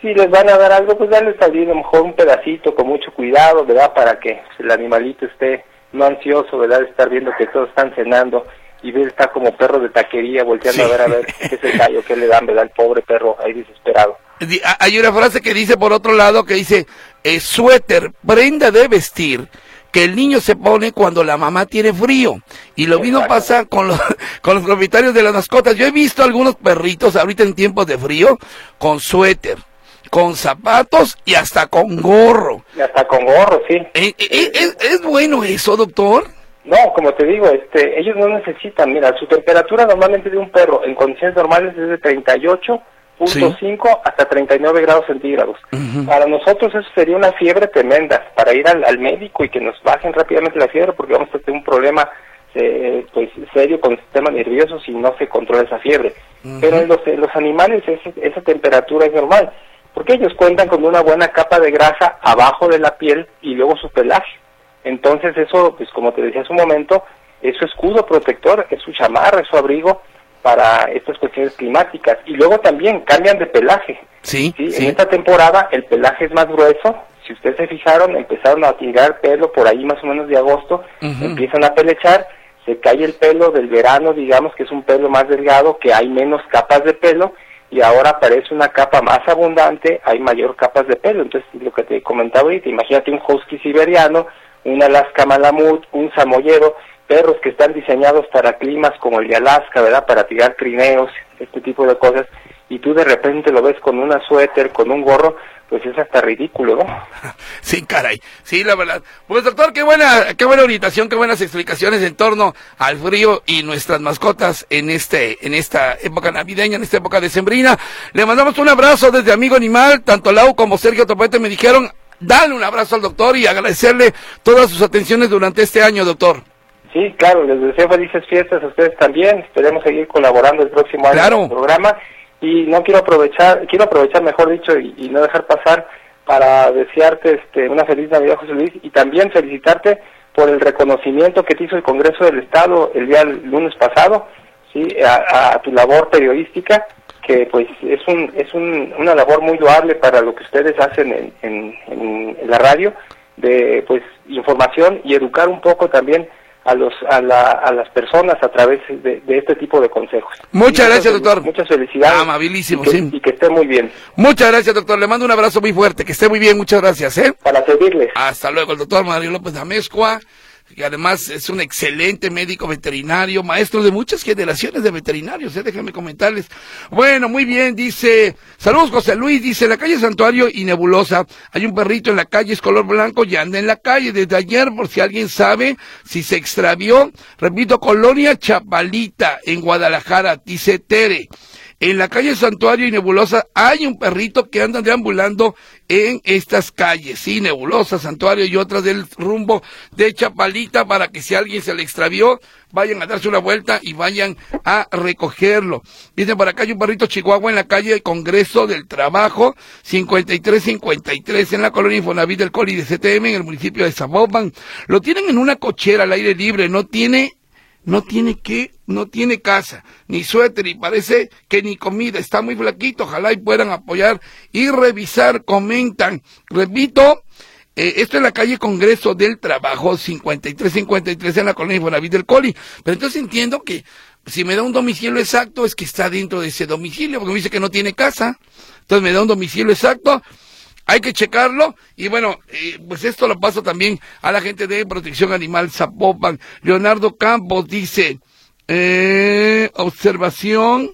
Si les van a dar algo, pues darles también a lo mejor un pedacito con mucho cuidado, ¿verdad? Para que el animalito esté no ansioso, ¿verdad? De estar viendo que todos están cenando y ver está como perro de taquería volteando Sí. a ver a ver qué se cae o qué le dan, ¿verdad? El pobre perro ahí desesperado. Hay una frase que dice por otro lado que dice, eh, suéter, prenda de vestir, que el niño se pone cuando la mamá tiene frío. Y lo mismo pasa con los, con los propietarios de las mascotas. Yo he visto algunos perritos ahorita en tiempos de frío con suéter, con zapatos y hasta con gorro. Y hasta con gorro, sí. Eh, eh, ¿Es, es bueno eso, doctor? No, como te digo, este, ellos no necesitan, mira, su temperatura normalmente de un perro en condiciones normales es de 38.5 hasta 39 grados centígrados. Para nosotros eso sería una fiebre tremenda, para ir al, al médico y que nos bajen rápidamente la fiebre porque vamos a tener un problema eh, pues serio con el sistema nervioso si no se controla esa fiebre. Pero en los, en los animales ese- esa temperatura es normal, porque ellos cuentan con una buena capa de grasa abajo de la piel y luego su pelaje. Entonces eso, pues como te decía hace un momento, es su escudo protector, es su chamarra, es su abrigo para estas cuestiones climáticas. Y luego también cambian de pelaje. Sí, ¿sí? En esta temporada el pelaje es más grueso. Si ustedes se fijaron, empezaron a tirar pelo por ahí más o menos de agosto, empiezan a pelechar, se cae el pelo del verano, digamos que es un pelo más delgado, que hay menos capas de pelo, y ahora aparece una capa más abundante, hay mayor capas de pelo. Entonces, lo que te comentaba ahorita, imagínate un husky siberiano, un Alaska Malamut, un samoyedo, perros que están diseñados para climas como el de Alaska, ¿verdad? Para tirar trineos, este tipo de cosas, y tú de repente lo ves con una suéter, con un gorro, pues es hasta ridículo, ¿no? Sí, caray. Sí, la verdad. Pues doctor, qué buena, qué buena orientación, qué buenas explicaciones en torno al frío y nuestras mascotas en este, en esta época navideña, en esta época decembrina. Le mandamos un abrazo desde Amigo Animal, tanto Lau como Sergio Topete me dijeron, dale un abrazo al doctor y agradecerle todas sus atenciones durante este año, doctor. Sí, claro, les deseo felices fiestas a ustedes también. Esperemos seguir colaborando el próximo año Claro. en el programa. Y no quiero aprovechar, quiero aprovechar, mejor dicho, y, y no dejar pasar para desearte este, una feliz Navidad, José Luis, y también felicitarte por el reconocimiento que te hizo el Congreso del Estado el día lunes pasado, sí, a, tu labor periodística, que pues es un es un, una labor muy loable para lo que ustedes hacen en, en, la radio, de pues información y educar un poco también a los a, la, a las personas a través de, este tipo de consejos. Muchas gracias, doctor. Muchas felicidades. Amabilísimo, y que, sí. Y que esté muy bien. Muchas gracias, doctor. Le mando un abrazo muy fuerte. Que esté muy bien. Muchas gracias, ¿eh? Para servirles. Hasta luego, el doctor Mario López Amezcua que además es un excelente médico veterinario, maestro de muchas generaciones de veterinarios, ¿eh? déjenme comentarles. Bueno, muy bien, dice, saludos José Luis, dice, la calle Santuario y Nebulosa, hay un perrito en la calle, es color blanco y anda en la calle desde ayer, por si alguien sabe si se extravió, repito, Colonia Chapalita, en Guadalajara, dice Tere. En la calle Santuario y Nebulosa hay un perrito que anda deambulando en estas calles, sí, Nebulosa, Santuario y otras del rumbo de Chapalita para que si alguien se le extravió, vayan a darse una vuelta y vayan a recogerlo. Dicen por acá hay un perrito chihuahua en la calle Congreso del Trabajo, 5353 en la colonia Infonavit del Coli de CTM en el municipio de Zapopan. Lo tienen en una cochera al aire libre, no tiene no tiene que, no tiene casa, ni suéter y parece que ni comida, está muy flaquito, ojalá y puedan apoyar y revisar, comentan. Repito, eh, esto es la calle Congreso del Trabajo 5353 en la colonia Infonavit del Coli. Pero entonces entiendo que si me da un domicilio exacto es que está dentro de ese domicilio, porque me dice que no tiene casa. Entonces me da un domicilio exacto hay que checarlo y bueno, eh, pues esto lo paso también a la gente de Protección Animal Zapopan. Leonardo Campos dice, eh, observación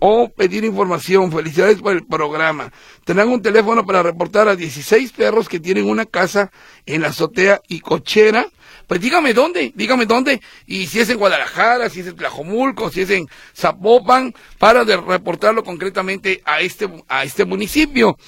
o pedir información. Felicidades por el programa. Tendrán un teléfono para reportar a 16 perros que tienen una casa en la azotea y cochera. Pues dígame dónde, dígame dónde, y si es en Guadalajara, si es en Tlajomulco, si es en Zapopan, para de reportarlo concretamente a este, a este municipio.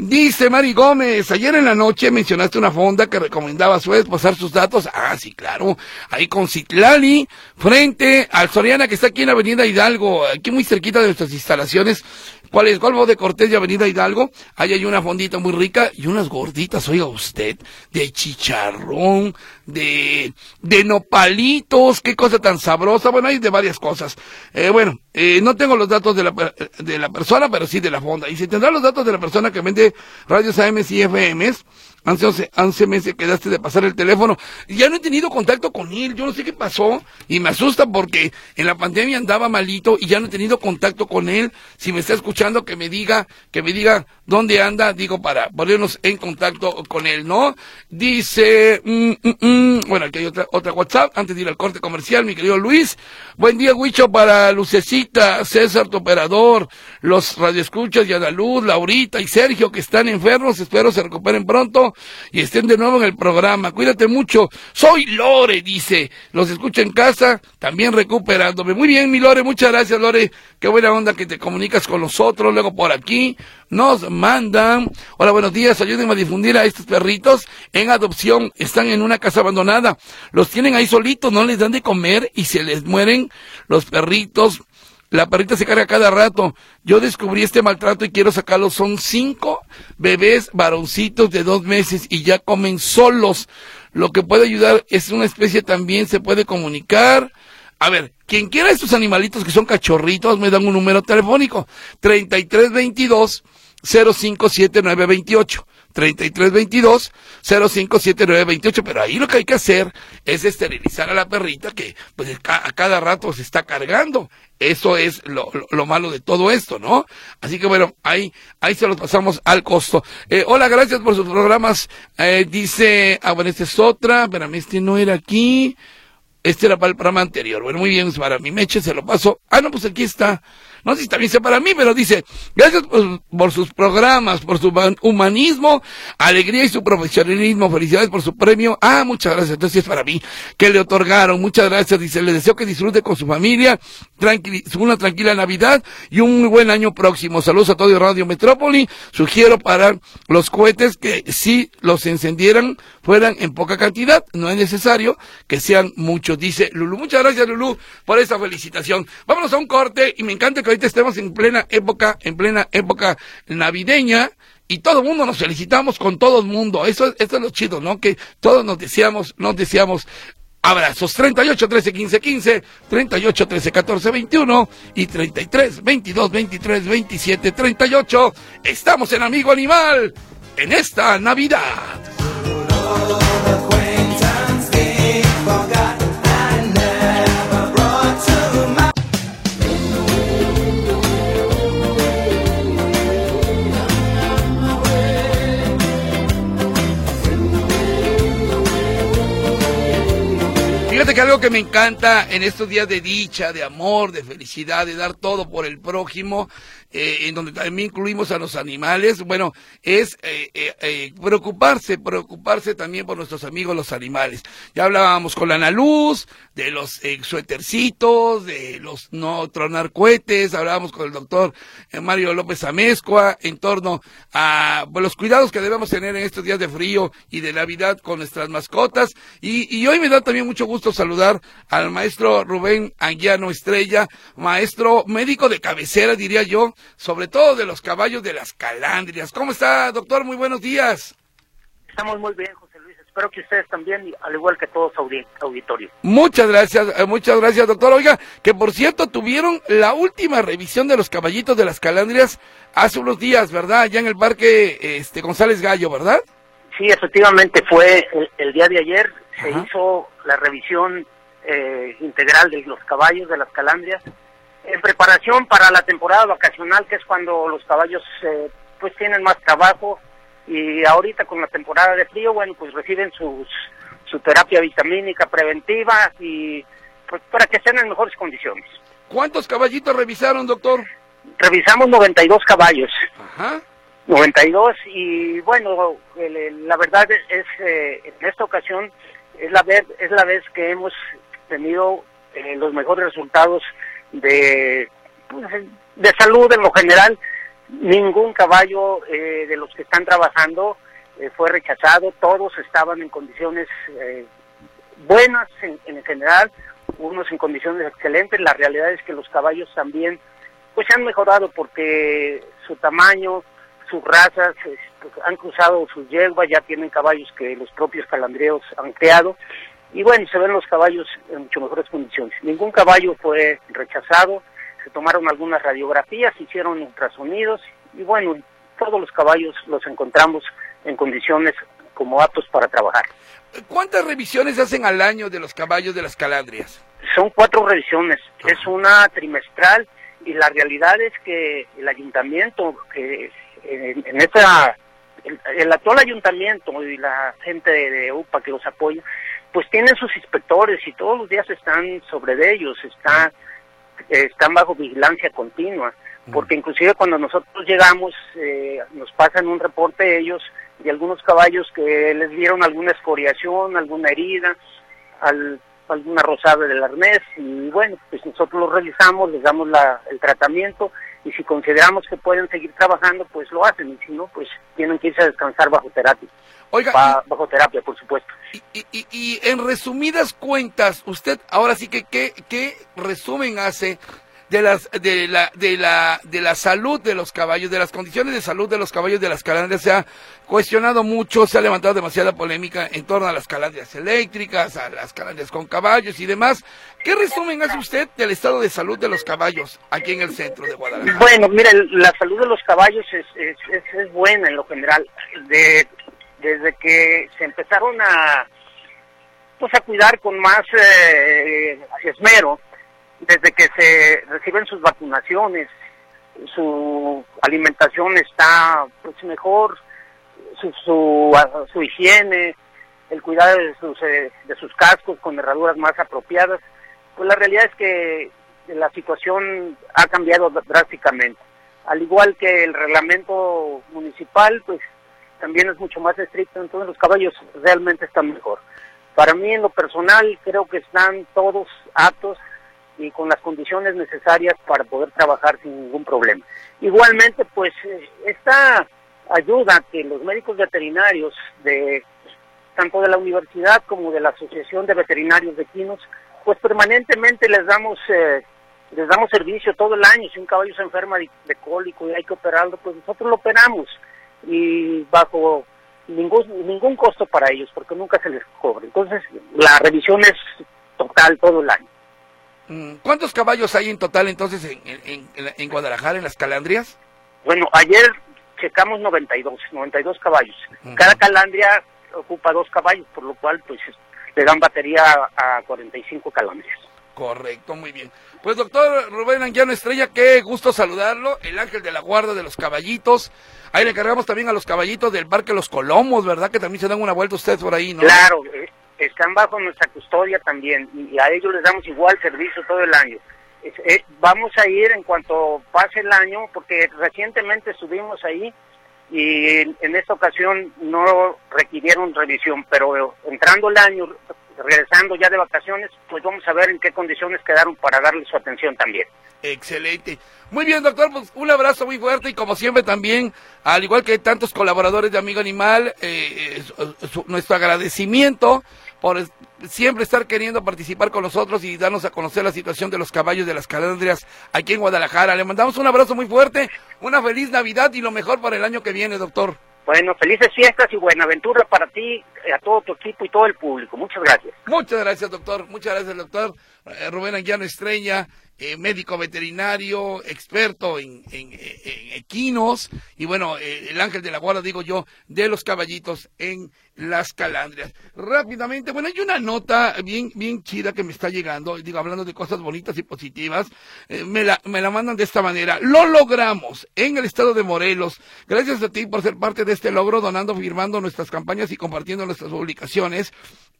Dice Mari Gómez, ayer en la noche mencionaste una fonda que recomendaba a su vez pasar sus datos. Ah, sí, claro. Ahí con Citlali, frente al Soriana que está aquí en Avenida Hidalgo, aquí muy cerquita de nuestras instalaciones. ¿Cuál es? Golfo de Cortés y Avenida Hidalgo. Ahí hay una fondita muy rica y unas gorditas, oiga usted, de chicharrón, de, de nopalitos, qué cosa tan sabrosa. Bueno, hay de varias cosas. Eh, bueno, eh, no tengo los datos de la, de la persona, pero sí de la fonda. Y si tendrá los datos de la persona que vende radios AM y FMs, Hace 11, meses quedaste de pasar el teléfono. Ya no he tenido contacto con él. Yo no sé qué pasó. Y me asusta porque en la pandemia andaba malito y ya no he tenido contacto con él. Si me está escuchando, que me diga, que me diga dónde anda, digo, para ponernos en contacto con él, ¿no? Dice, mm, mm, mm, bueno, aquí hay otra, otra WhatsApp, antes de ir al corte comercial, mi querido Luis. Buen día, Huicho, para Lucecita, César, tu operador, los radioescuchas, Luz, Laurita y Sergio, que están enfermos. Espero se recuperen pronto y estén de nuevo en el programa. Cuídate mucho. Soy Lore, dice. Los escucho en casa, también recuperándome. Muy bien, mi Lore, muchas gracias, Lore. Qué buena onda que te comunicas con nosotros. Luego por aquí nos mandan. Hola, buenos días. Ayúdenme a difundir a estos perritos en adopción. Están en una casa abandonada. Los tienen ahí solitos, no les dan de comer y se les mueren los perritos la perrita se carga cada rato. Yo descubrí este maltrato y quiero sacarlos. Son cinco bebés varoncitos de dos meses y ya comen solos. Lo que puede ayudar es una especie también, se puede comunicar. A ver, quien quiera estos animalitos que son cachorritos, me dan un número telefónico. 3322 057928. 3322 057928, pero ahí lo que hay que hacer es esterilizar a la perrita que pues a cada rato se está cargando. Eso es lo, lo, malo de todo esto, ¿no? Así que bueno, ahí, ahí se los pasamos al costo. Eh, hola, gracias por sus programas. Eh, dice, ah, bueno, esta es otra, espérame, este no era aquí. Este era para el programa anterior. Bueno, muy bien, para mi meche se lo paso. Ah, no, pues aquí está no sé si también sea para mí, pero dice, gracias por, sus programas, por su humanismo, alegría y su profesionalismo, felicidades por su premio. Ah, muchas gracias, entonces es para mí, que le otorgaron, muchas gracias, dice, le deseo que disfrute con su familia, una tranquila Navidad y un muy buen año próximo. Saludos a todo Radio Metrópoli, sugiero para los cohetes que si los encendieran fueran en poca cantidad, no es necesario que sean muchos, dice Lulu. Muchas gracias Lulu por esta felicitación. Vámonos a un corte y me encanta que ahorita estemos en plena época, en plena época navideña y todo el mundo nos felicitamos con todo el mundo. Eso, eso es lo chido, ¿no? Que todos nos decíamos, nos decíamos abrazos. 38 13 15 15, 38 13 14 21 y 33 22 23 27 38. Estamos en Amigo Animal en esta Navidad. Fíjate que algo que me encanta en estos días de dicha, de amor, de felicidad, de dar todo por el prójimo, eh, en donde también incluimos a los animales, bueno, es eh, eh, preocuparse, preocuparse también por nuestros amigos los animales. Ya hablábamos con la Ana Luz, de los suétercitos, de los no tronar cohetes, hablábamos con el doctor Mario López Amezcua en torno a pues, los cuidados que debemos tener en estos días de frío y de Navidad con nuestras mascotas. Y, y hoy me da también mucho gusto saludar al maestro Rubén Anguiano Estrella, maestro médico de cabecera, diría yo, sobre todo de los caballos de las calandrias. ¿Cómo está, doctor? Muy buenos días. Estamos muy bien, José Luis. Espero que ustedes también, al igual que todos auditorios. Muchas gracias, eh, muchas gracias, doctor. Oiga, que por cierto tuvieron la última revisión de los caballitos de las calandrias hace unos días, ¿verdad? Allá en el parque este, González Gallo, ¿verdad? Sí, efectivamente fue el, día de ayer, se hizo la revisión eh, integral de los caballos de las calandrias en preparación para la temporada vacacional, que es cuando los caballos eh, pues tienen más trabajo y ahorita con la temporada de frío, bueno, pues reciben sus, su terapia vitamínica preventiva y pues para que estén en mejores condiciones. ¿Cuántos caballitos revisaron, doctor? Revisamos 92 caballos. Ajá. 92 y bueno, la verdad es, eh, en esta ocasión es la vez es la vez que hemos tenido eh, los mejores resultados de, de salud en lo general. Ningún caballo eh, de los que están trabajando eh, fue rechazado, todos estaban en condiciones eh, buenas en, en, general, unos en condiciones excelentes. La realidad es que los caballos también pues han mejorado porque su tamaño, sus razas pues, han cruzado sus yeguas, ya tienen caballos que los propios calandreos han creado y bueno, se ven los caballos en mucho mejores condiciones. Ningún caballo fue rechazado, se tomaron algunas radiografías, se hicieron ultrasonidos y bueno, todos los caballos los encontramos en condiciones como aptos para trabajar. ¿Cuántas revisiones hacen al año de los caballos de las calandrias? Son cuatro revisiones, es una trimestral y la realidad es que el ayuntamiento, que en, en esta, el, actual ayuntamiento y la gente de UPA que los apoya, pues tienen sus inspectores y todos los días están sobre de ellos, está, están bajo vigilancia continua, porque inclusive cuando nosotros llegamos eh, nos pasan un reporte ellos de algunos caballos que les dieron alguna escoriación, alguna herida, al, alguna rosada del arnés y bueno, pues nosotros los revisamos, les damos la, el tratamiento y si consideramos que pueden seguir trabajando, pues lo hacen y si no, pues tienen que irse a descansar bajo terapia. Oiga, bajo terapia, por supuesto. Y, y, y, en resumidas cuentas, usted ahora sí que qué, qué resumen hace de las de la de la de la salud de los caballos, de las condiciones de salud de los caballos de las calandrias se ha cuestionado mucho, se ha levantado demasiada polémica en torno a las calandrias eléctricas, a las calandrias con caballos y demás. ¿Qué resumen hace usted del estado de salud de los caballos aquí en el centro de Guadalajara? Bueno, mire, la salud de los caballos es, es, es buena en lo general. De desde que se empezaron a pues a cuidar con más eh, esmero, desde que se reciben sus vacunaciones, su alimentación está pues mejor, su, su, higiene, el cuidado de sus, eh, de sus cascos con herraduras más apropiadas, pues la realidad es que la situación ha cambiado drásticamente. Al igual que el reglamento municipal, pues también es mucho más estricto, entonces los caballos realmente están mejor. Para mí en lo personal creo que están todos aptos y con las condiciones necesarias para poder trabajar sin ningún problema. Igualmente, pues eh, esta ayuda que los médicos veterinarios de tanto de la universidad como de la Asociación de Veterinarios de Quinos, pues permanentemente les damos eh, les damos servicio todo el año. Si un caballo se enferma de, de cólico y hay que operarlo, pues nosotros lo operamos y bajo ningún ningún costo para ellos porque nunca se les cobra. Entonces, la revisión es total todo el año. Mm, ¿Cuántos caballos hay en total entonces en, en, en Guadalajara, en las calandrias? Bueno, ayer checamos 92, 92 caballos. Cada calandria ocupa dos caballos, por lo cual pues le dan batería a 45 calandrias. Correcto, muy bien. Pues doctor Rubén Anguiano Estrella, qué gusto saludarlo, el ángel de la guarda de los caballitos. Ahí le cargamos también a los caballitos del Parque Los Colomos, ¿verdad? Que también se dan una vuelta ustedes por ahí, ¿no? Claro, eh, están bajo nuestra custodia también y a ellos les damos igual servicio todo el año. Vamos a ir en cuanto pase el año, porque recientemente estuvimos ahí y en, esta ocasión no requirieron revisión, pero entrando el año, regresando ya de vacaciones, pues vamos a ver en qué condiciones quedaron para darle su atención también. Excelente. Muy bien, doctor, pues un abrazo muy fuerte y como siempre también, al igual que tantos colaboradores de Amigo Animal, eh, nuestro agradecimiento por siempre estar queriendo participar con nosotros y darnos a conocer la situación de los caballos de las calandrias aquí en Guadalajara. Le mandamos un abrazo muy fuerte, una feliz Navidad y lo mejor para el año que viene, doctor. Bueno, felices fiestas y buena aventura para ti, eh, a todo tu equipo y todo el público. Muchas gracias. Muchas gracias, doctor. Muchas gracias, doctor. Eh, Rubén Anguiano Estrella, eh, médico veterinario, experto en, equinos y bueno, el ángel de la guarda, digo yo, de los caballitos en las calandrias. Rápidamente, bueno, hay una nota bien, bien chida que me está llegando, digo, hablando de cosas bonitas y positivas, me, la, me la mandan de esta manera. Lo logramos en el estado de Morelos. Gracias a ti por ser parte de este logro, donando, firmando nuestras campañas y compartiendo nuestras publicaciones.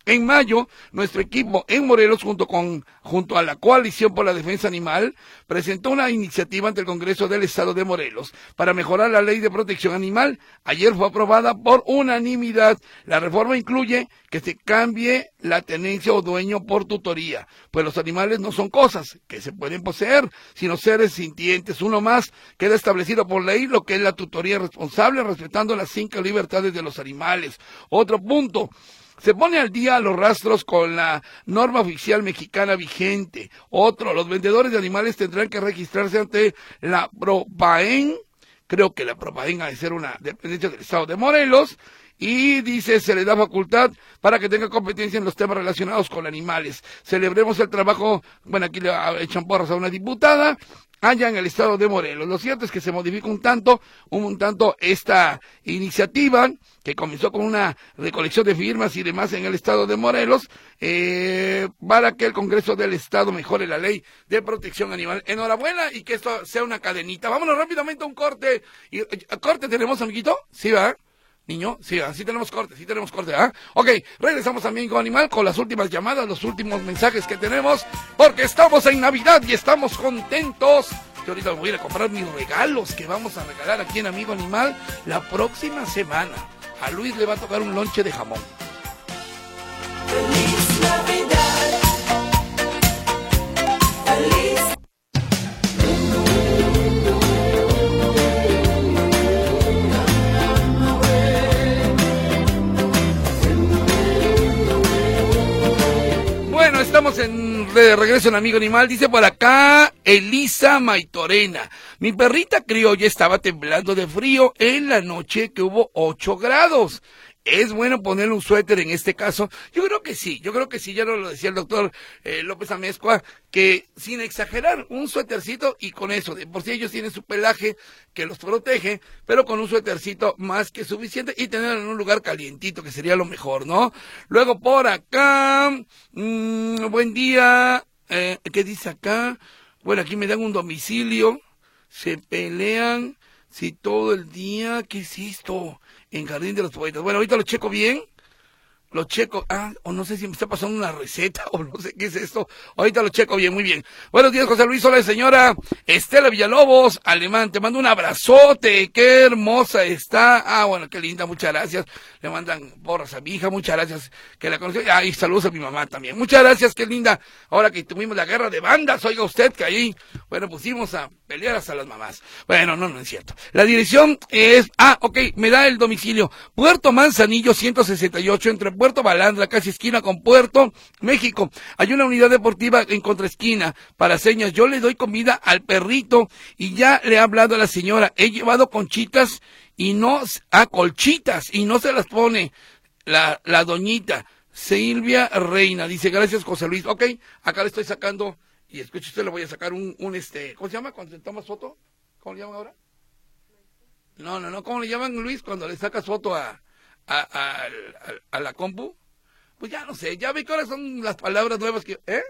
En mayo, nuestro equipo en Morelos, junto con junto a la Coalición por la Defensa Animal, presentó una iniciativa ante el Congreso del Estado de Morelos para mejorar la ley de protección animal. Ayer fue aprobada por unanimidad. La reforma incluye que se cambie la tenencia o dueño por tutoría, pues los animales no son cosas que se pueden poseer, sino seres sintientes. Uno más queda establecido por ley lo que es la tutoría responsable, respetando las cinco libertades de los animales. Otro punto, se pone al día los rastros con la norma oficial mexicana vigente. Otro, los vendedores de animales tendrán que registrarse ante la Propaen. Creo que la Propaen ha de ser una dependencia del Estado de Morelos. Y dice, se le da facultad para que tenga competencia en los temas relacionados con animales. Celebremos el trabajo, bueno, aquí le echan porras a una diputada, allá en el estado de Morelos. Lo cierto es que se modifica un tanto, un, tanto esta iniciativa que comenzó con una recolección de firmas y demás en el estado de Morelos eh, para que el Congreso del Estado mejore la ley de protección animal. Enhorabuena y que esto sea una cadenita. Vámonos rápidamente a un corte. Y, eh, ¿Corte tenemos, amiguito? Sí, va. Niño, sí, así tenemos corte, sí tenemos corte, ¿ah? Ok, regresamos también con Animal con las últimas llamadas, los últimos mensajes que tenemos, porque estamos en Navidad y estamos contentos. Yo ahorita voy a ir a comprar mis regalos que vamos a regalar aquí en Amigo Animal la próxima semana. A Luis le va a tocar un lonche de jamón. Estamos en de regreso en Amigo Animal. Dice por acá Elisa Maitorena. Mi perrita criolla estaba temblando de frío en la noche que hubo 8 grados. ¿Es bueno poner un suéter en este caso? Yo creo que sí, yo creo que sí, ya lo decía el doctor eh, López Amezcua, que sin exagerar, un suétercito y con eso, de por si ellos tienen su pelaje que los protege, pero con un suétercito más que suficiente y tenerlo en un lugar calientito, que sería lo mejor, ¿no? Luego por acá, mmm, buen día, eh, ¿qué dice acá? Bueno, aquí me dan un domicilio, se pelean, si todo el día, ¿qué es esto? En Jardín de los Poetas. Bueno, ahorita lo checo bien. Lo checo, ah, o no sé si me está pasando una receta, o no sé qué es esto, ahorita lo checo bien, muy bien. Buenos días, José Luis, hola señora Estela Villalobos, alemán, te mando un abrazote, qué hermosa está, ah, bueno, qué linda, muchas gracias, le mandan porras a mi hija, muchas gracias, que la conoció, ah, y saludos a mi mamá también, muchas gracias, qué linda, ahora que tuvimos la guerra de bandas, oiga usted que ahí, bueno, pusimos a pelear hasta las mamás, bueno, no, no es cierto, la dirección es, ah, ok, me da el domicilio, Puerto Manzanillo 168 entre Puerto Balandra, casi esquina con Puerto México. Hay una unidad deportiva en contraesquina para señas. Yo le doy comida al perrito y ya le he hablado a la señora. He llevado conchitas y no, a colchitas y no se las pone la, la doñita. Silvia Reina dice, gracias José Luis. Ok, acá le estoy sacando, y escuche usted, le voy a sacar un, un este, ¿cómo se llama cuando se toma foto? ¿Cómo le llaman ahora? No, no, no, ¿cómo le llaman Luis cuando le sacas foto a, a, a, a la compu? Pues ya no sé, ya ve que ahora son las palabras nuevas que, ¿eh?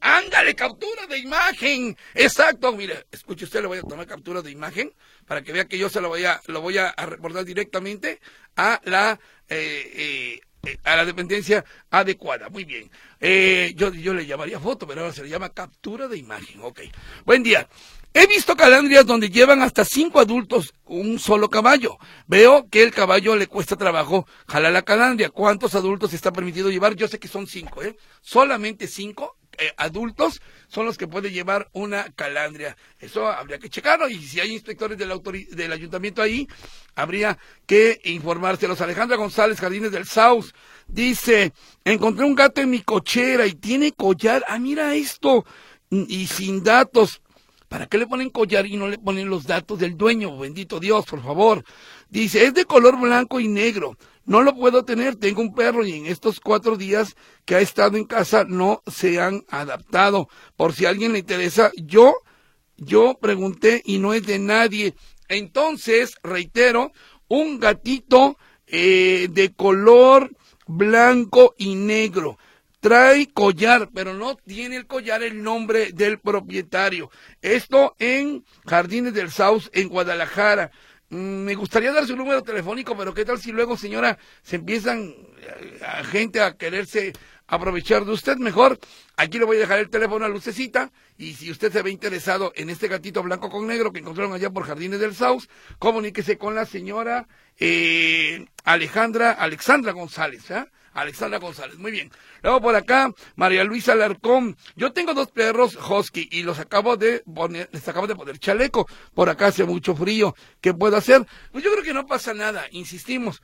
Ándale, captura de imagen. Exacto, mire, escuche usted, le voy a tomar captura de imagen para que vea que yo se lo voy a, lo voy a, reportar directamente a la, eh, eh, a la dependencia adecuada. Muy bien. Eh, yo, yo le llamaría foto, pero ahora se le llama captura de imagen. Ok. Buen día. He visto calandrias donde llevan hasta cinco adultos un solo caballo. Veo que el caballo le cuesta trabajo jalar la calandria. ¿Cuántos adultos está permitido llevar? Yo sé que son cinco, ¿eh? Solamente cinco eh, adultos son los que puede llevar una calandria. Eso habría que checarlo y si hay inspectores del, del ayuntamiento ahí, habría que informárselos. Alejandra González, Jardines del Saus, dice, encontré un gato en mi cochera y tiene collar. Ah, mira esto. Y sin datos. ¿Para qué le ponen collar y no le ponen los datos del dueño? Bendito Dios, por favor. Dice, es de color blanco y negro. No lo puedo tener, tengo un perro y en estos cuatro días que ha estado en casa no se han adaptado. Por si a alguien le interesa, yo, yo pregunté y no es de nadie. Entonces, reitero, un gatito eh, de color blanco y negro. Trae collar, pero no tiene el collar el nombre del propietario. Esto en Jardines del Saus, en Guadalajara. Mm, me gustaría dar su número telefónico, pero ¿qué tal si luego, señora, se empiezan eh, a gente a quererse aprovechar de usted? Mejor, aquí le voy a dejar el teléfono a lucecita y si usted se ve interesado en este gatito blanco con negro que encontraron allá por Jardines del Saus, comuníquese con la señora eh, Alejandra, Alexandra González, ¿eh? Alexandra González, muy bien. Luego por acá, María Luisa Larcón. Yo tengo dos perros husky y los acabo de poner, les acabo de poner chaleco. Por acá hace mucho frío. ¿Qué puedo hacer? Pues yo creo que no pasa nada, insistimos.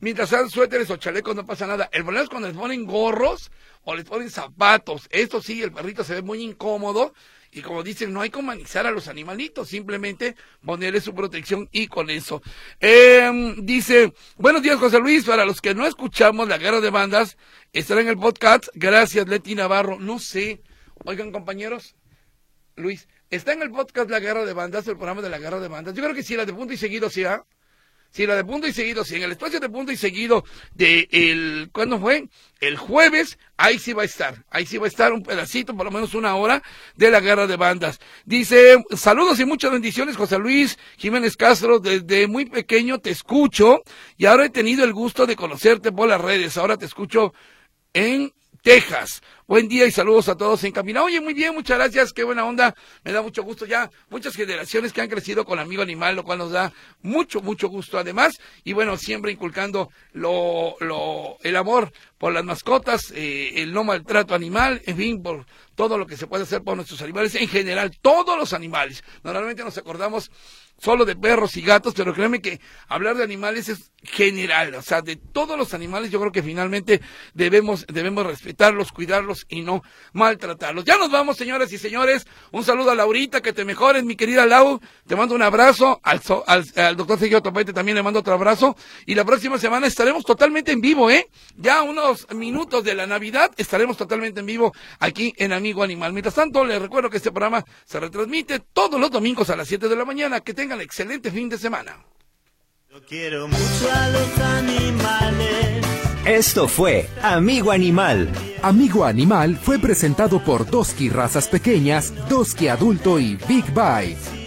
Mientras sean suéteres o chalecos no pasa nada. El problema es cuando les ponen gorros o les ponen zapatos. Esto sí, el perrito se ve muy incómodo y como dicen, no hay que humanizar a los animalitos, simplemente ponerle su protección y con eso. Eh, dice, buenos días José Luis, para los que no escuchamos la guerra de bandas, estará en el podcast. Gracias Leti Navarro. No sé, oigan compañeros, Luis, ¿está en el podcast La Guerra de Bandas, el programa de la Guerra de Bandas? Yo creo que sí, la de punto y seguido sí, ¿ah? Si la de punto y seguido, si en el espacio de punto y seguido de el, ¿cuándo fue? El jueves, ahí sí va a estar, ahí sí va a estar un pedacito, por lo menos una hora, de la guerra de bandas. Dice, saludos y muchas bendiciones, José Luis Jiménez Castro, desde muy pequeño te escucho y ahora he tenido el gusto de conocerte por las redes, ahora te escucho en Texas. Buen día y saludos a todos en Camina. Oye, muy bien, muchas gracias, qué buena onda. Me da mucho gusto ya. Muchas generaciones que han crecido con Amigo Animal, lo cual nos da mucho, mucho gusto además. Y bueno, siempre inculcando lo, lo, el amor por las mascotas, eh, el no maltrato animal, en fin, por todo lo que se puede hacer por nuestros animales, en general, todos los animales. Normalmente nos acordamos solo de perros y gatos, pero créeme que hablar de animales es general, o sea, de todos los animales yo creo que finalmente debemos, debemos respetarlos, cuidarlos y no maltratarlos. Ya nos vamos, señoras y señores, un saludo a Laurita, que te mejores, mi querida Lau, te mando un abrazo, al, al, doctor Sergio Topete también le mando otro abrazo, y la próxima semana estaremos totalmente en vivo, ¿eh? Ya unos minutos de la Navidad estaremos totalmente en vivo aquí en Amigo Animal. Mientras tanto, les recuerdo que este programa se retransmite todos los domingos a las 7 de la mañana, que tengan excelente fin de semana. Esto fue Amigo Animal. Amigo Animal fue presentado por Doski Razas Pequeñas, Doski Adulto y Big Bite.